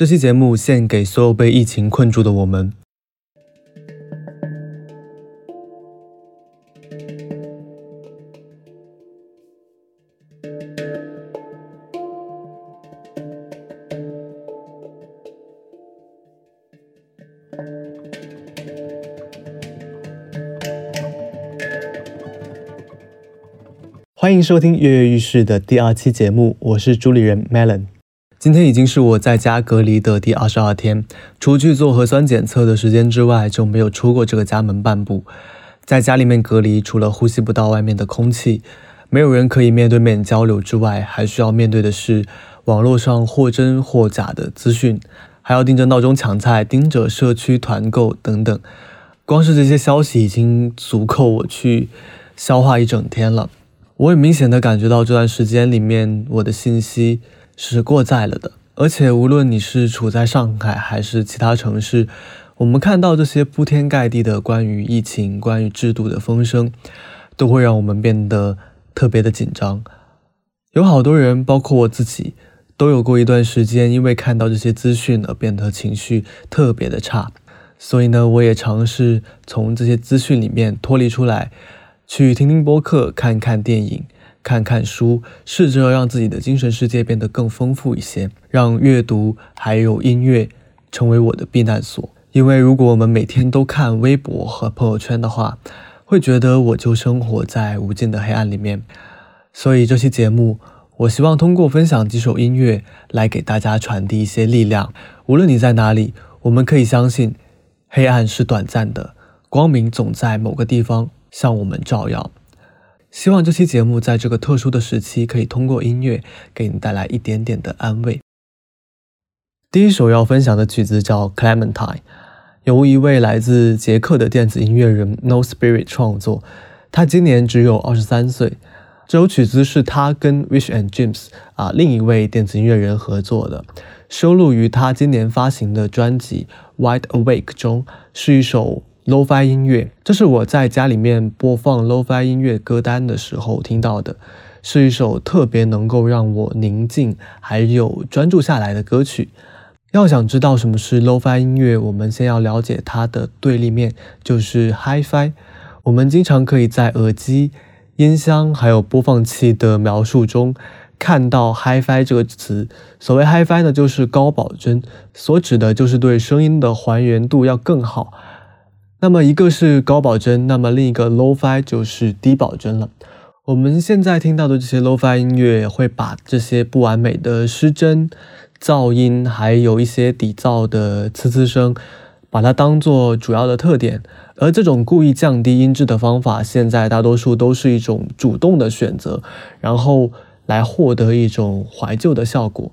这期节目献给所有被疫情困住的我们。欢迎收听跃跃欲试的第二期节目，我是主理人 Melon。今天已经是我在家隔离的第二十二天，除去做核酸检测的时间之外，就没有出过这个家门半步。在家里面隔离，除了呼吸不到外面的空气，没有人可以面对面交流之外，还需要面对的是网络上或真或假的资讯，还要盯着闹钟抢菜，盯着社区团购等等。光是这些消息已经足够我去消化一整天了。我也明显的感觉到这段时间里面，我的信息是过载了的。而且无论你是处在上海还是其他城市，我们看到这些铺天盖地的关于疫情、关于制度的风声，都会让我们变得特别的紧张。有好多人，包括我自己，都有过一段时间，因为看到这些资讯而变得情绪特别的差。所以呢，我也尝试从这些资讯里面脱离出来。去听听播客，看看电影，看看书，试着让自己的精神世界变得更丰富一些，让阅读还有音乐成为我的避难所。因为如果我们每天都看微博和朋友圈的话，会觉得我就生活在无尽的黑暗里面。所以这期节目，我希望通过分享几首音乐来给大家传递一些力量。无论你在哪里，我们可以相信，黑暗是短暂的，光明总在某个地方。向我们照耀。希望这期节目在这个特殊的时期，可以通过音乐给你带来一点点的安慰。第一首要分享的曲子叫《Clementine》，由一位来自捷克的电子音乐人 No Spirit 创作。他今年只有二十三岁。这首曲子是他跟 Wish and James 啊另一位电子音乐人合作的，收录于他今年发行的专辑《Wide Awake》中，是一首。Lo-fi 音乐，这是我在家里面播放 Lo-fi 音乐歌单的时候听到的，是一首特别能够让我宁静还有专注下来的歌曲。要想知道什么是 Lo-fi 音乐，我们先要了解它的对立面，就是 Hi-fi。我们经常可以在耳机、音箱还有播放器的描述中看到 Hi-fi 这个词。所谓 Hi-fi 呢，就是高保真，所指的就是对声音的还原度要更好。那么一个是高保真，那么另一个 Lo-Fi 就是低保真了。我们现在听到的这些 Lo-Fi 音乐，会把这些不完美的失真、噪音，还有一些底噪的呲呲声，把它当做主要的特点。而这种故意降低音质的方法，现在大多数都是一种主动的选择，然后来获得一种怀旧的效果。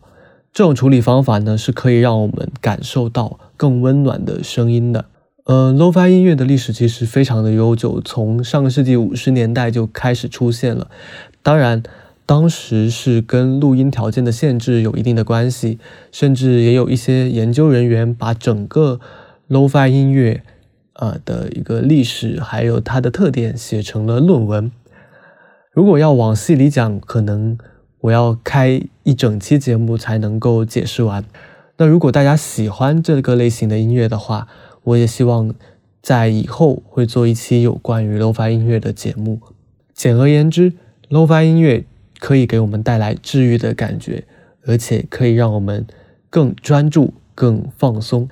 这种处理方法呢，是可以让我们感受到更温暖的声音的。呃，Lo-Fi 音乐的历史其实非常的悠久，从上个世纪五十年代就开始出现了。当然，当时是跟录音条件的限制有一定的关系，甚至也有一些研究人员把整个 Lo-Fi 音乐，呃的一个历史还有它的特点写成了论文。如果要往细里讲，可能我要开一整期节目才能够解释完。那如果大家喜欢这个类型的音乐的话，我也希望在以后会做一期有关于 Lo-Fi 音乐的节目。简而言之，Lo-Fi 音乐可以给我们带来治愈的感觉，而且可以让我们更专注、更放松。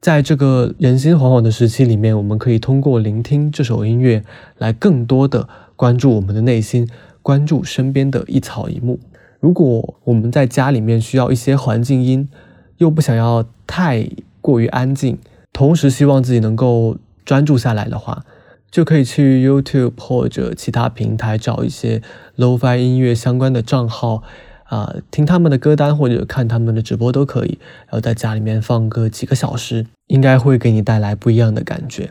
在这个人心惶惶的时期里面，我们可以通过聆听这首音乐，来更多的关注我们的内心，关注身边的一草一木。如果我们在家里面需要一些环境音，又不想要太过于安静。同时，希望自己能够专注下来的话，就可以去 YouTube 或者其他平台找一些 Lo-Fi 音乐相关的账号，啊，听他们的歌单或者看他们的直播都可以。然后在家里面放个几个小时，应该会给你带来不一样的感觉。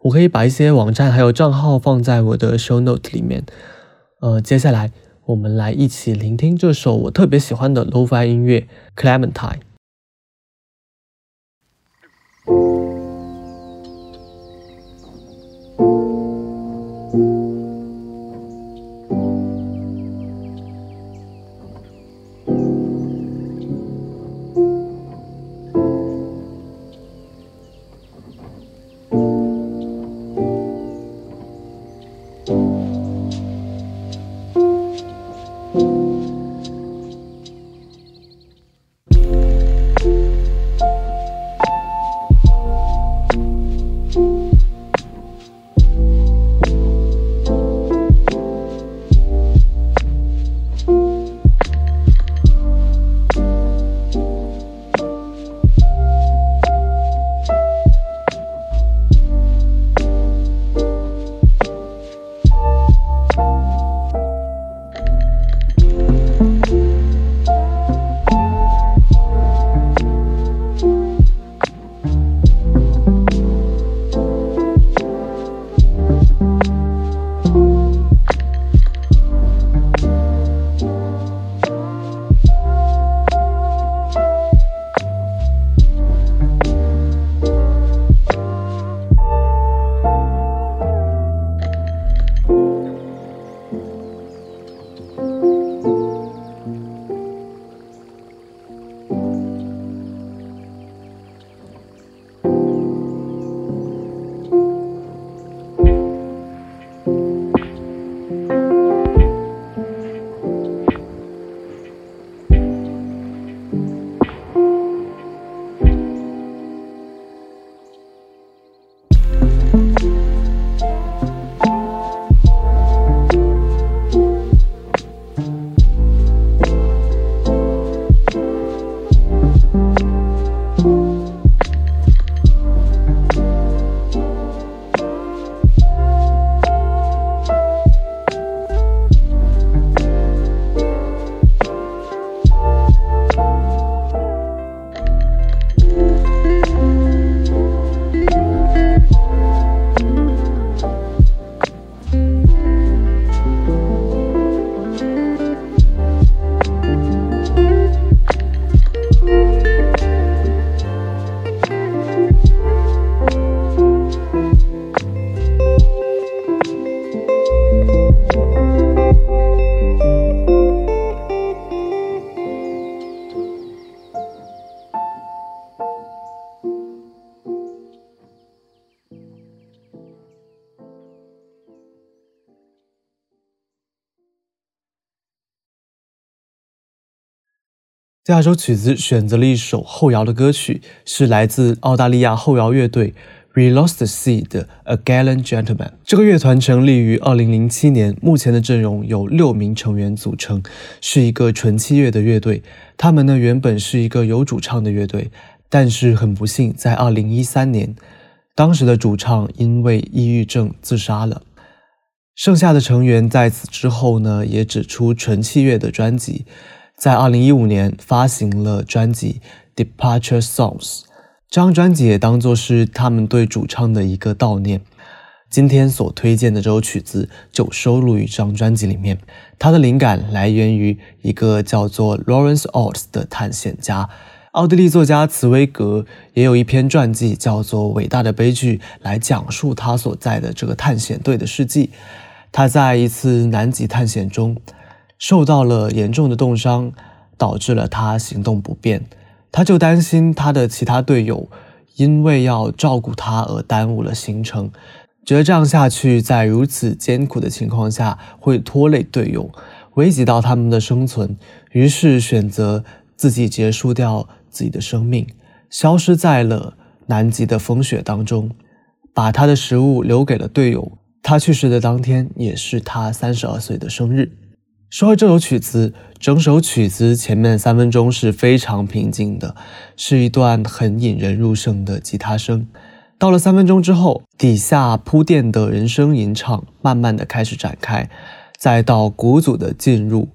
我可以把一些网站还有账号放在我的 Show Note 里面。呃，接下来我们来一起聆听这首我特别喜欢的 Lo-Fi 音乐《Clementine》。第二首曲子选择了一首后摇的歌曲，是来自澳大利亚后摇乐队 We Lost the Sea 的 A Gallant Gentleman。这个乐团成立于2007年，目前的阵容有六名成员组成，是一个纯器乐的乐队。他们呢原本是一个有主唱的乐队，但是很不幸，在2013年，当时的主唱因为抑郁症自杀了。剩下的成员在此之后呢，也只出纯器乐的专辑。在二零一五年发行了专辑《Departure Songs》，这张专辑也当作是他们对主唱的一个悼念。今天所推荐的这首曲子就收录于这张专辑里面。它的灵感来源于一个叫做 Lawrence Oates 的探险家。奥地利作家茨威格也有一篇传记叫做《伟大的悲剧》，来讲述他所在的这个探险队的事迹。他在一次南极探险中。受到了严重的冻伤，导致了他行动不便。他就担心他的其他队友因为要照顾他而耽误了行程，觉得这样下去，在如此艰苦的情况下会拖累队友，危及到他们的生存。于是选择自己结束掉自己的生命，消失在了南极的风雪当中，把他的食物留给了队友。他去世的当天也是他三十二岁的生日。说回这首曲子，整首曲子前面三分钟是非常平静的，是一段很引人入胜的吉他声。到了三分钟之后，底下铺垫的人声吟唱慢慢的开始展开，再到鼓组的进入，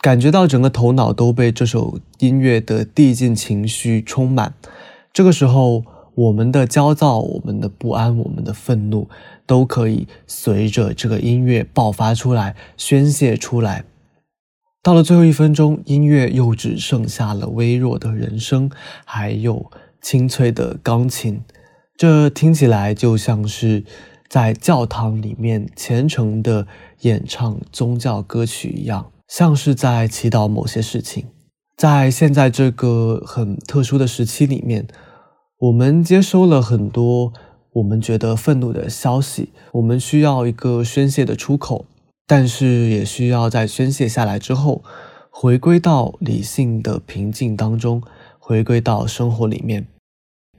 感觉到整个头脑都被这首音乐的递进情绪充满。这个时候，我们的焦躁、我们的不安、我们的愤怒，都可以随着这个音乐爆发出来、宣泄出来。到了最后一分钟，音乐又只剩下了微弱的人声，还有清脆的钢琴。这听起来就像是在教堂里面虔诚的演唱宗教歌曲一样，像是在祈祷某些事情。在现在这个很特殊的时期里面，我们接收了很多我们觉得愤怒的消息，我们需要一个宣泄的出口。但是也需要在宣泄下来之后，回归到理性的平静当中，回归到生活里面。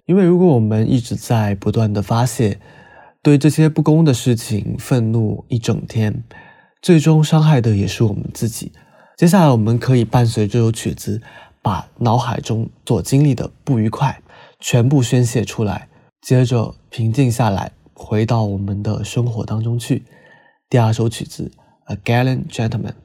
因为如果我们一直在不断的发泄，对这些不公的事情愤怒一整天，最终伤害的也是我们自己。接下来我们可以伴随这首曲子，把脑海中所经历的不愉快全部宣泄出来，接着平静下来，回到我们的生活当中去。第二首曲子。A gallant gentleman.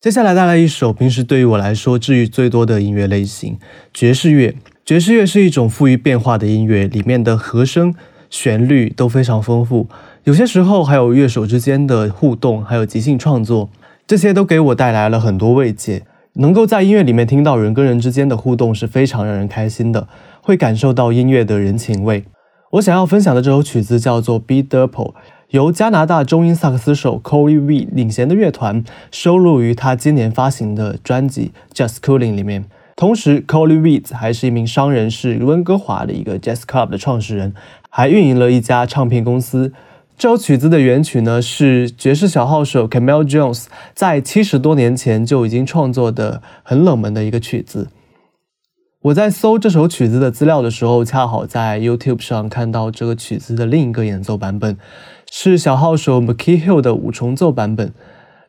接下来带来一首平时对于我来说治愈最多的音乐类型——爵士乐。爵士乐是一种富于变化的音乐，里面的和声、旋律都非常丰富，有些时候还有乐手之间的互动，还有即兴创作，这些都给我带来了很多慰藉。能够在音乐里面听到人跟人之间的互动是非常让人开心的，会感受到音乐的人情味。我想要分享的这首曲子叫做《Be d u p l e 由加拿大中音萨克斯手 Corey V 领衔的乐团收录于他今年发行的专辑《Just Cooling》里面。同时，Corey V 还是一名商人，是温哥华的一个 Jazz Club 的创始人，还运营了一家唱片公司。这首曲子的原曲呢，是爵士小号手 Camille Jones 在七十多年前就已经创作的很冷门的一个曲子。我在搜这首曲子的资料的时候，恰好在 YouTube 上看到这个曲子的另一个演奏版本，是小号手 McKee Hill 的五重奏版本。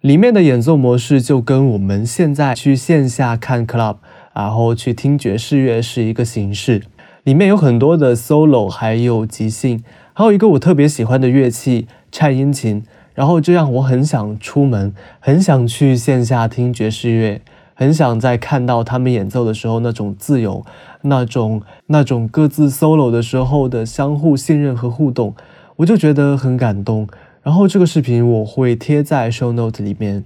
里面的演奏模式就跟我们现在去线下看 club，然后去听爵士乐是一个形式。里面有很多的 solo，还有即兴，还有一个我特别喜欢的乐器颤音琴。然后这样我很想出门，很想去线下听爵士乐。很想在看到他们演奏的时候那种自由，那种那种各自 solo 的时候的相互信任和互动，我就觉得很感动。然后这个视频我会贴在 show note 里面，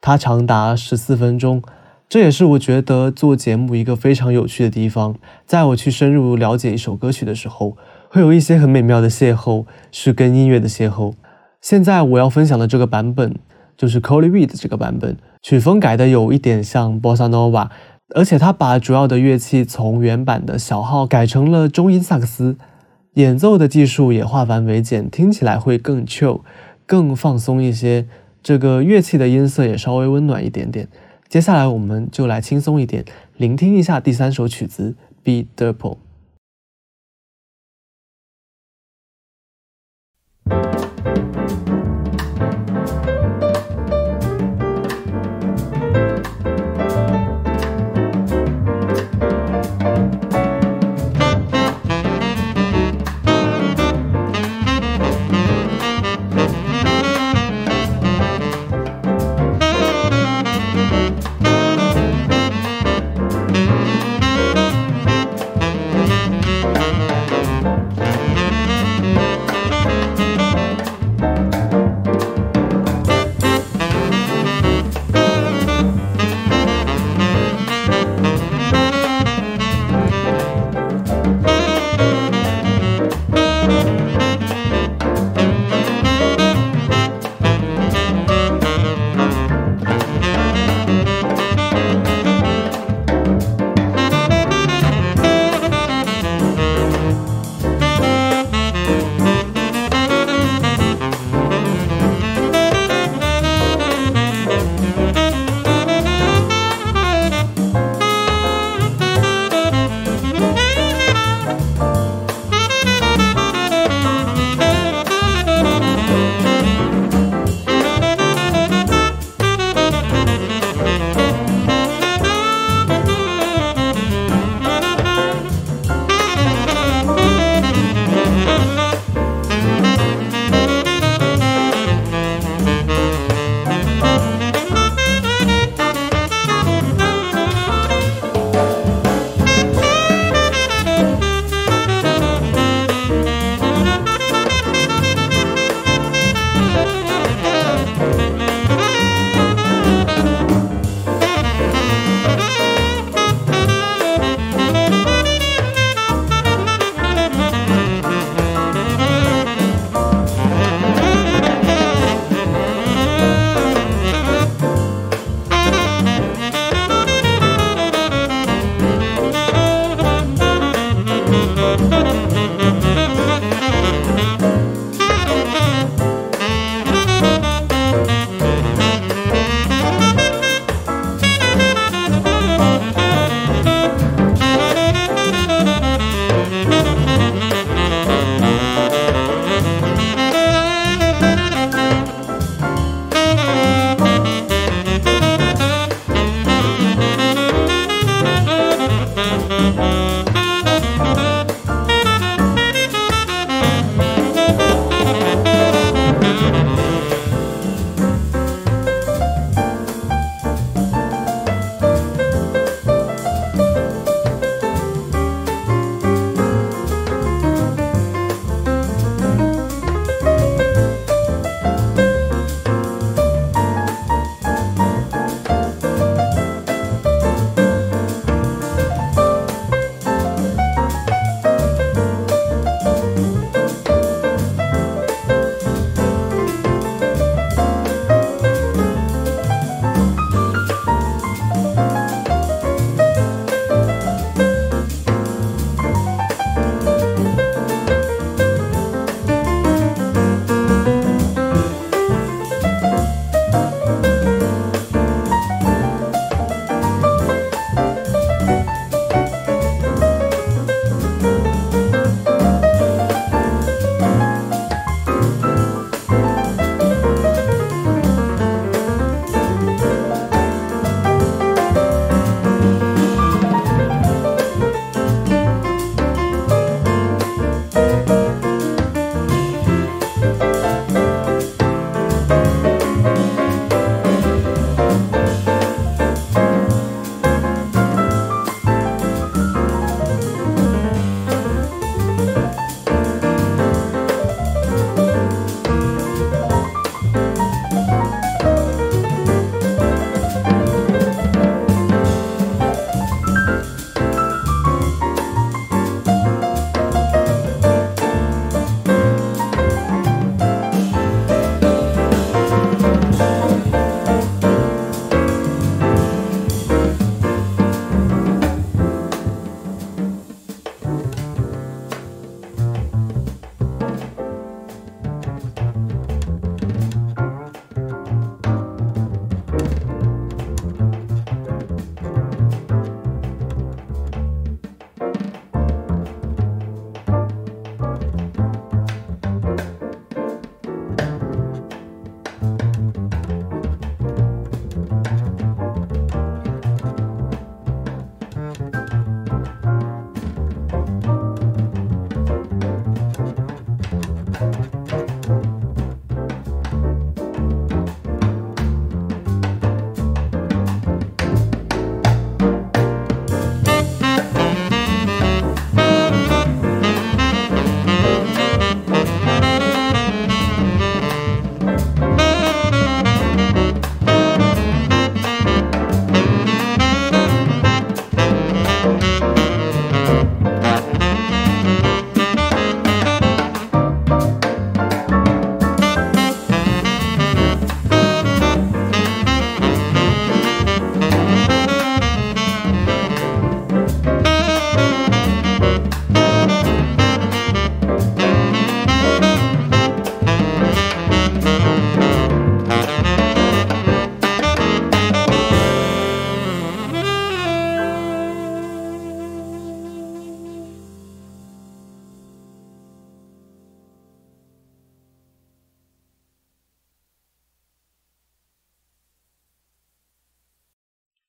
它长达十四分钟，这也是我觉得做节目一个非常有趣的地方。在我去深入了解一首歌曲的时候，会有一些很美妙的邂逅，是跟音乐的邂逅。现在我要分享的这个版本。就是 Coley Reed 这个版本，曲风改的有一点像 Bossa Nova，而且他把主要的乐器从原版的小号改成了中音萨克斯，演奏的技术也化繁为简，听起来会更 chill，更放松一些。这个乐器的音色也稍微温暖一点点。接下来我们就来轻松一点，聆听一下第三首曲子 Be d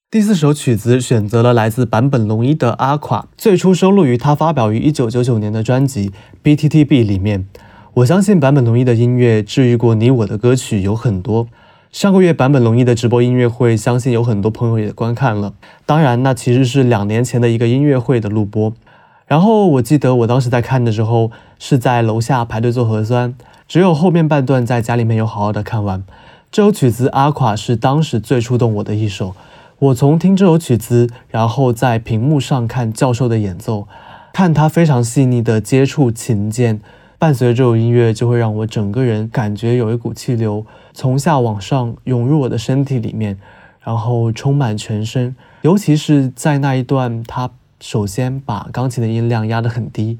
第四首曲子选择了来自坂本龙一的《阿垮》，最初收录于他发表于一九九九年的专辑《BTTB》里面。我相信坂本龙一的音乐治愈过你我的歌曲有很多。上个月坂本龙一的直播音乐会，相信有很多朋友也观看了。当然，那其实是两年前的一个音乐会的录播。然后我记得我当时在看的时候，是在楼下排队做核酸，只有后面半段在家里面有好好的看完。这首曲子《阿垮》是当时最触动我的一首。我从听这首曲子，然后在屏幕上看教授的演奏，看他非常细腻的接触琴键，伴随这首音乐，就会让我整个人感觉有一股气流从下往上涌入我的身体里面，然后充满全身。尤其是在那一段，他首先把钢琴的音量压得很低，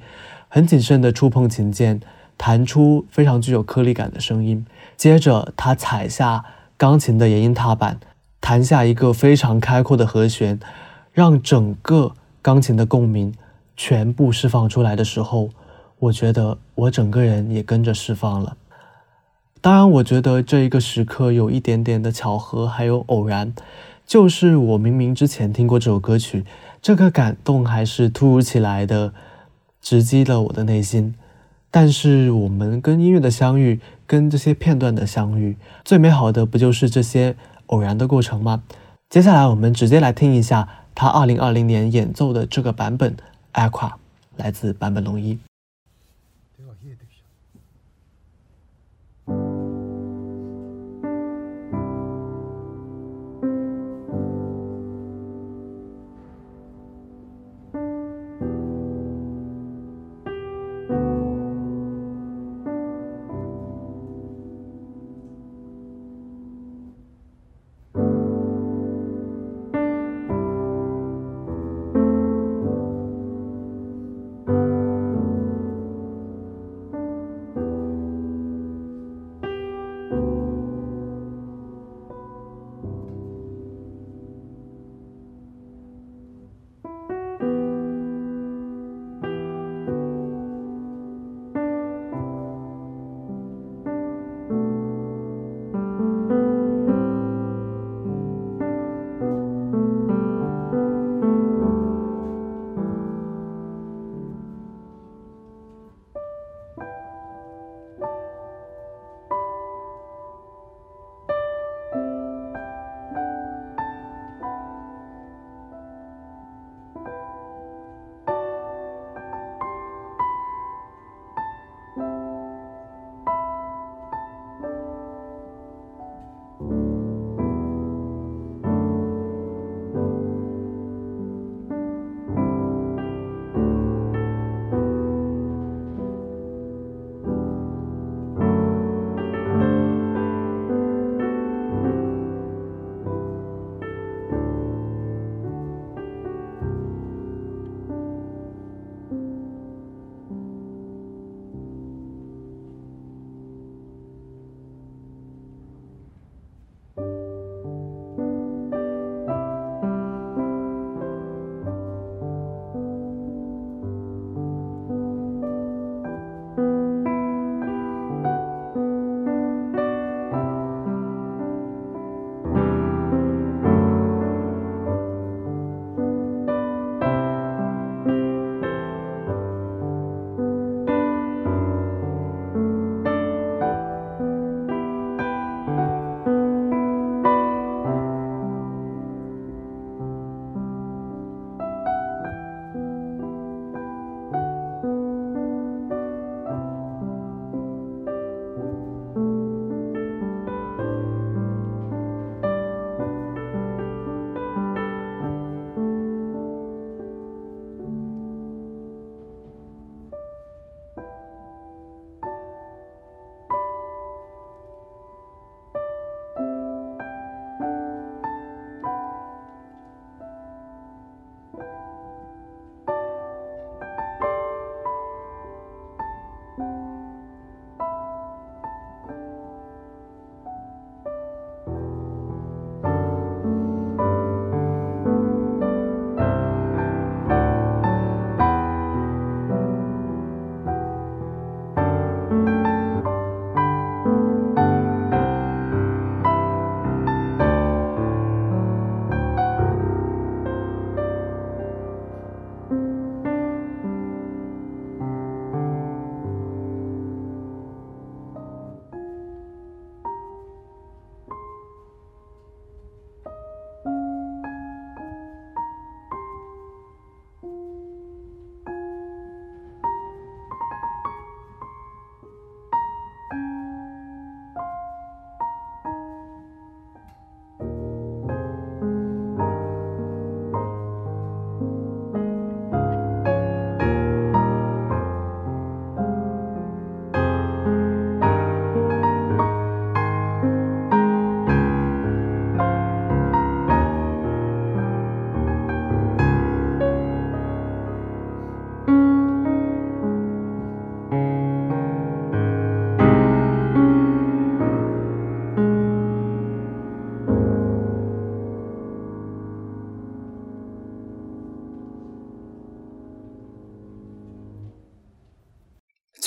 很谨慎地触碰琴键，弹出非常具有颗粒感的声音。接着他踩下钢琴的延音踏板。弹下一个非常开阔的和弦，让整个钢琴的共鸣全部释放出来的时候，我觉得我整个人也跟着释放了。当然，我觉得这一个时刻有一点点的巧合，还有偶然，就是我明明之前听过这首歌曲，这个感动还是突如其来的直击了我的内心。但是我们跟音乐的相遇，跟这些片段的相遇，最美好的不就是这些？偶然的过程吗？接下来我们直接来听一下他二零二零年演奏的这个版本《Aqua》，来自坂本龙一。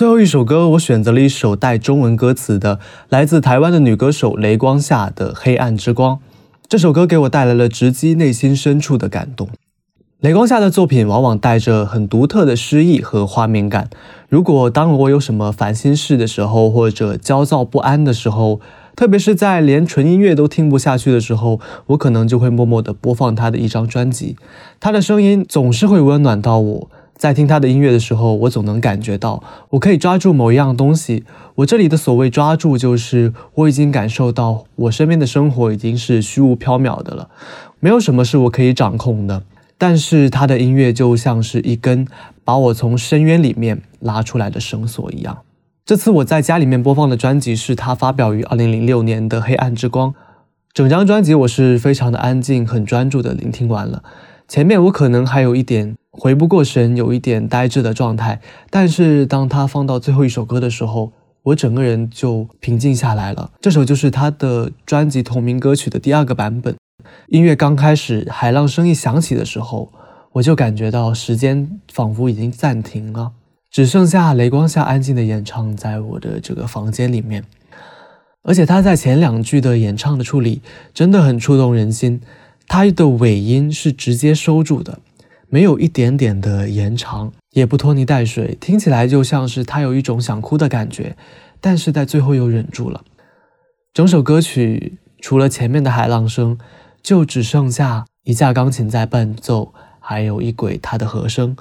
最后一首歌，我选择了一首带中文歌词的，来自台湾的女歌手雷光夏的《黑暗之光》。这首歌给我带来了直击内心深处的感动。雷光夏的作品往往带着很独特的诗意和画面感。如果当我有什么烦心事的时候，或者焦躁不安的时候，特别是在连纯音乐都听不下去的时候，我可能就会默默地播放他的一张专辑。他的声音总是会温暖到我。在听他的音乐的时候，我总能感觉到，我可以抓住某一样东西。我这里的所谓抓住，就是我已经感受到，我身边的生活已经是虚无缥缈的了，没有什么是我可以掌控的。但是他的音乐就像是一根把我从深渊里面拉出来的绳索一样。这次我在家里面播放的专辑是他发表于二零零六年的《黑暗之光》，整张专辑我是非常的安静、很专注的聆听完了。前面我可能还有一点回不过神，有一点呆滞的状态，但是当他放到最后一首歌的时候，我整个人就平静下来了。这首就是他的专辑同名歌曲的第二个版本。音乐刚开始，海浪声一响起的时候，我就感觉到时间仿佛已经暂停了，只剩下雷光下安静的演唱在我的这个房间里面。而且他在前两句的演唱的处理真的很触动人心。他的尾音是直接收住的，没有一点点的延长，也不拖泥带水，听起来就像是他有一种想哭的感觉，但是在最后又忍住了。整首歌曲除了前面的海浪声，就只剩下一架钢琴在伴奏，还有一轨它的和声。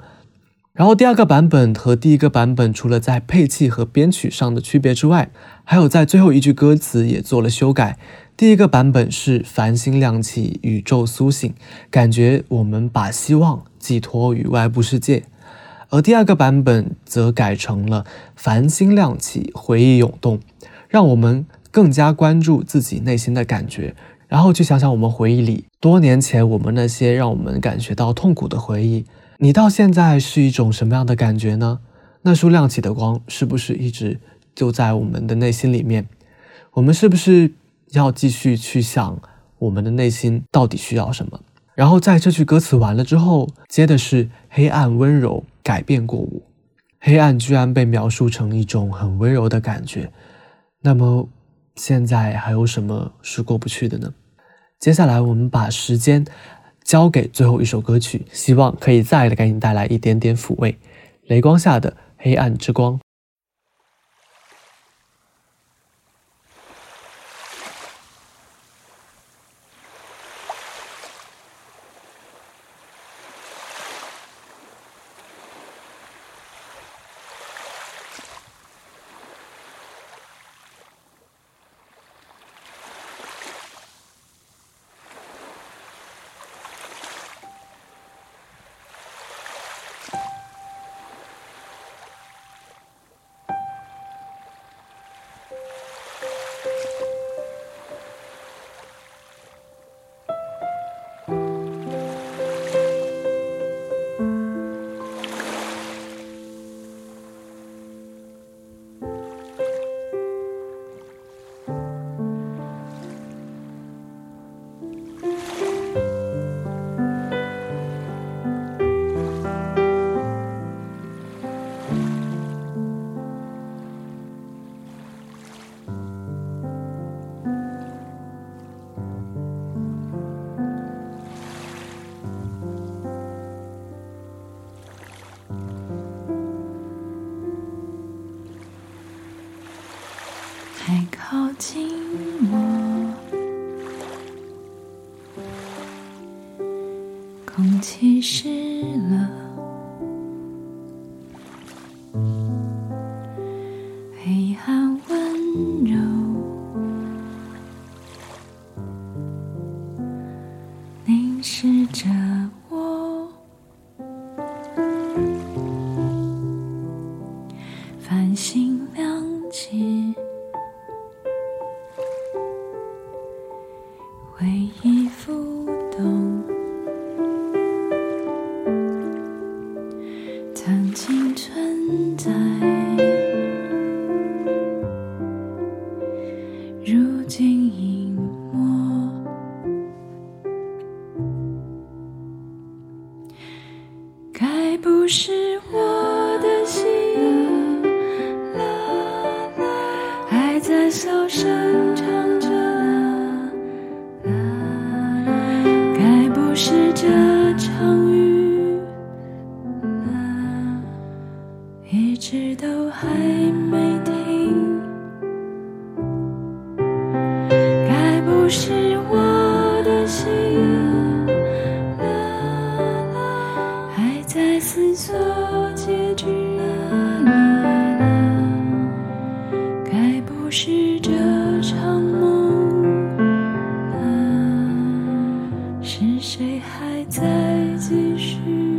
然后第二个版本和第一个版本除了在配器和编曲上的区别之外，还有在最后一句歌词也做了修改。第一个版本是繁星亮起，宇宙苏醒，感觉我们把希望寄托于外部世界；而第二个版本则改成了繁星亮起，回忆涌动，让我们更加关注自己内心的感觉，然后去想想我们回忆里多年前我们那些让我们感觉到痛苦的回忆，你到现在是一种什么样的感觉呢？那束亮起的光是不是一直就在我们的内心里面？我们是不是？要继续去想我们的内心到底需要什么，然后在这句歌词完了之后，接的是黑暗温柔改变过我，黑暗居然被描述成一种很温柔的感觉，那么现在还有什么是过不去的呢？接下来我们把时间交给最后一首歌曲，希望可以再给你带来一点点抚慰，雷光下的黑暗之光。其实了。还在继续？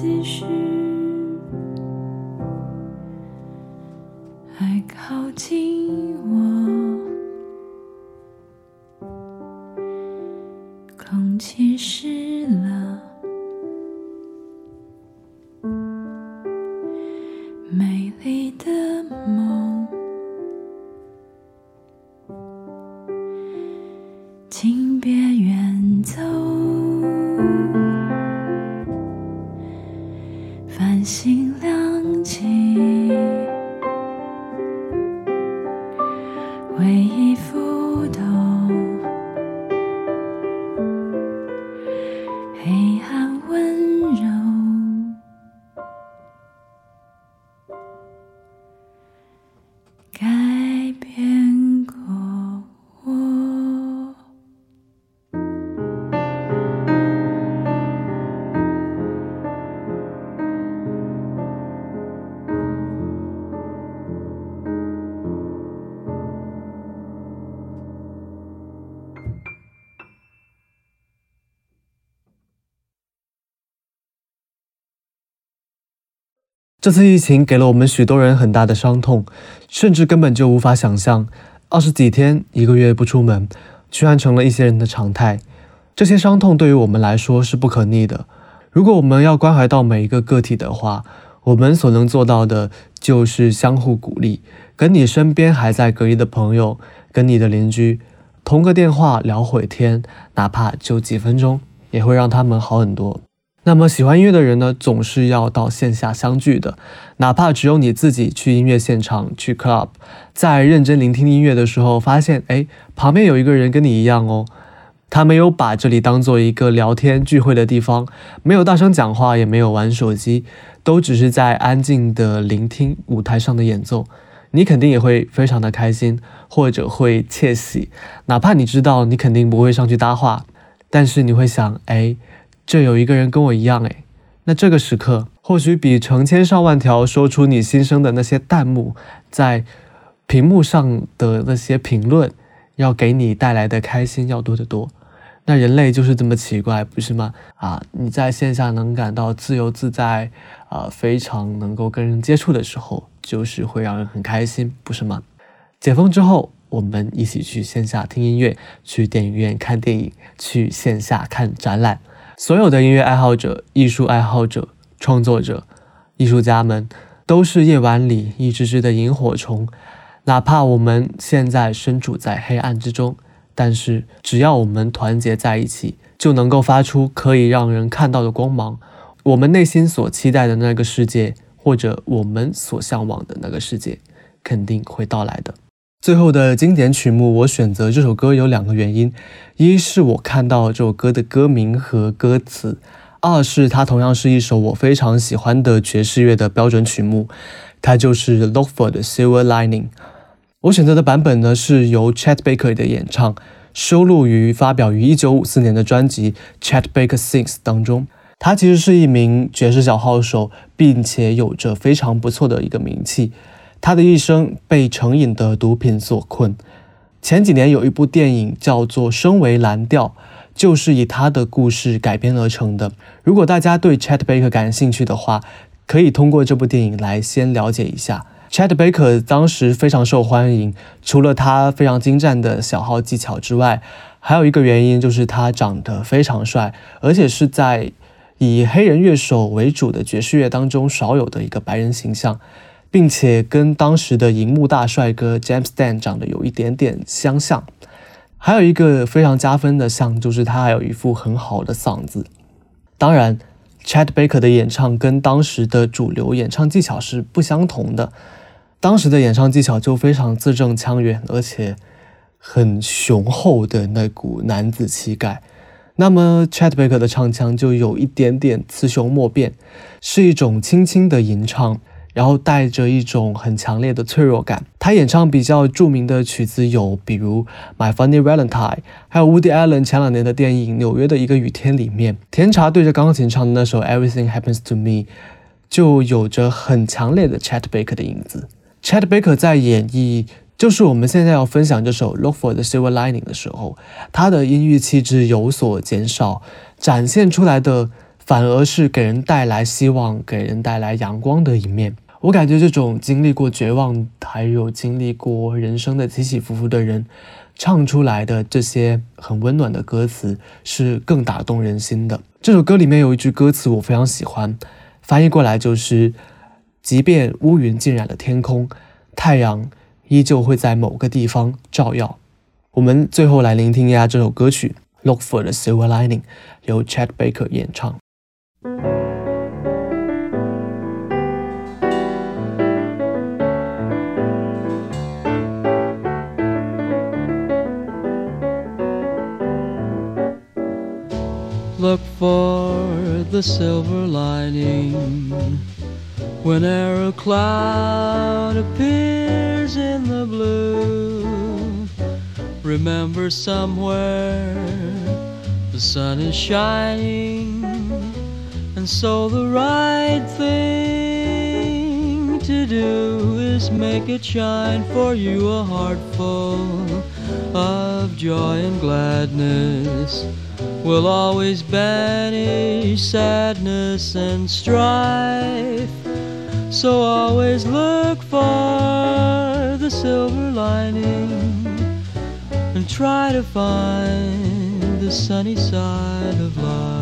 继续？还靠近这次疫情给了我们许多人很大的伤痛，甚至根本就无法想象，二十几天、一个月不出门，居然成了一些人的常态。这些伤痛对于我们来说是不可逆的。如果我们要关怀到每一个个体的话，我们所能做到的就是相互鼓励，跟你身边还在隔离的朋友，跟你的邻居，通个电话聊会天，哪怕就几分钟，也会让他们好很多。那么喜欢音乐的人呢，总是要到线下相聚的，哪怕只有你自己去音乐现场、去 club，在认真聆听音乐的时候，发现哎，旁边有一个人跟你一样哦，他没有把这里当做一个聊天聚会的地方，没有大声讲话，也没有玩手机，都只是在安静的聆听舞台上的演奏，你肯定也会非常的开心，或者会窃喜，哪怕你知道你肯定不会上去搭话，但是你会想，哎。这有一个人跟我一样诶，那这个时刻或许比成千上万条说出你心声的那些弹幕，在屏幕上的那些评论，要给你带来的开心要多得多。那人类就是这么奇怪，不是吗？啊，你在线下能感到自由自在，啊，非常能够跟人接触的时候，就是会让人很开心，不是吗？解封之后，我们一起去线下听音乐，去电影院看电影，去线下看展览。所有的音乐爱好者、艺术爱好者、创作者、艺术家们，都是夜晚里一只只的萤火虫。哪怕我们现在身处在黑暗之中，但是只要我们团结在一起，就能够发出可以让人看到的光芒。我们内心所期待的那个世界，或者我们所向往的那个世界，肯定会到来的。最后的经典曲目，我选择这首歌有两个原因：一是我看到这首歌的歌名和歌词；二是它同样是一首我非常喜欢的爵士乐的标准曲目，它就是 Lockford 的 Silver Lining。我选择的版本呢，是由 Chet Baker 的演唱，收录于发表于1954年的专辑《Chet Baker Sings》当中。他其实是一名爵士小号手，并且有着非常不错的一个名气。他的一生被成瘾的毒品所困。前几年有一部电影叫做《身为蓝调》，就是以他的故事改编而成的。如果大家对 Chet Baker 感兴趣的话，可以通过这部电影来先了解一下。Chet Baker 当时非常受欢迎，除了他非常精湛的小号技巧之外，还有一个原因就是他长得非常帅，而且是在以黑人乐手为主的爵士乐当中少有的一个白人形象。并且跟当时的荧幕大帅哥 James Dan 长得有一点点相像，还有一个非常加分的项就是他还有一副很好的嗓子。当然，Chad Baker 的演唱跟当时的主流演唱技巧是不相同的，当时的演唱技巧就非常字正腔圆，而且很雄厚的那股男子气概。那么 Chad Baker 的唱腔就有一点点雌雄莫辨，是一种轻轻的吟唱。然后带着一种很强烈的脆弱感。他演唱比较著名的曲子有，比如《My Funny Valentine》，还有 Woody Allen 前两年的电影《纽约的一个雨天》里面，甜茶对着钢琴唱的那首《Everything Happens to Me》，就有着很强烈的 Chet Baker 的影子。Chet Baker 在演绎就是我们现在要分享这首《Look for the Silver Lining》的时候，他的音域气质有所减少，展现出来的。反而是给人带来希望、给人带来阳光的一面。我感觉这种经历过绝望，还有经历过人生的起起伏伏的人，唱出来的这些很温暖的歌词，是更打动人心的。这首歌里面有一句歌词我非常喜欢，翻译过来就是：“即便乌云浸染了天空，太阳依旧会在某个地方照耀。”我们最后来聆听一下这首歌曲《Look for the Silver Lining》，由 Chad Baker 演唱。Look for the silver lining whenever a cloud appears in the blue. Remember somewhere the sun is shining and so the right thing to do is make it shine for you a heart full of joy and gladness will always banish sadness and strife. So always look for the silver lining and try to find the sunny side of life.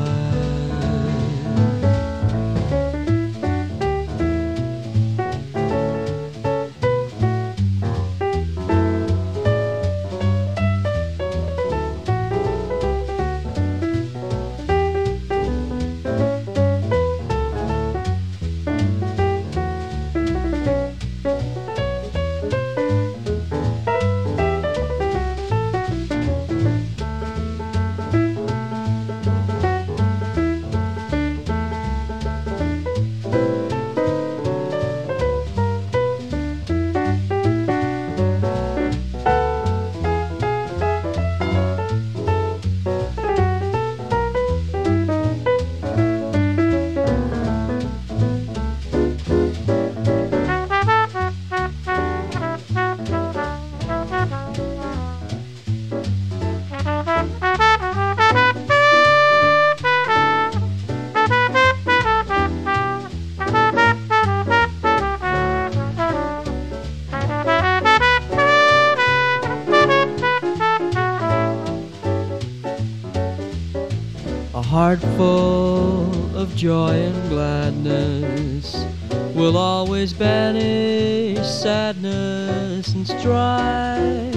Joy and gladness will always banish sadness and strife.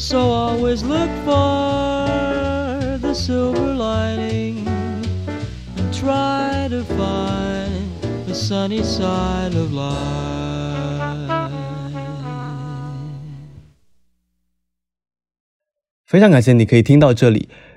So always look for the silver lining and try to find the sunny side of life.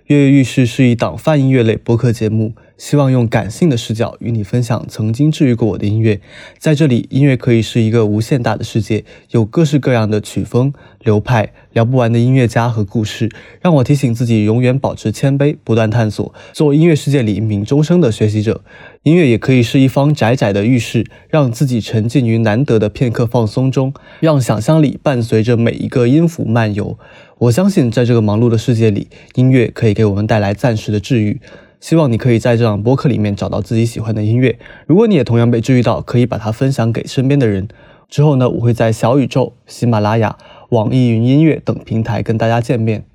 跃跃欲试是一档泛音乐类播客节目，希望用感性的视角与你分享曾经治愈过我的音乐。在这里，音乐可以是一个无限大的世界，有各式各样的曲风、流派，聊不完的音乐家和故事，让我提醒自己永远保持谦卑，不断探索，做音乐世界里敏终生的学习者。音乐也可以是一方窄窄的浴室，让自己沉浸于难得的片刻放松中，让想象力伴随着每一个音符漫游。我相信，在这个忙碌的世界里，音乐可以给我们带来暂时的治愈。希望你可以在这档播客里面找到自己喜欢的音乐。如果你也同样被治愈到，可以把它分享给身边的人。之后呢，我会在小宇宙、喜马拉雅、网易云音乐等平台跟大家见面。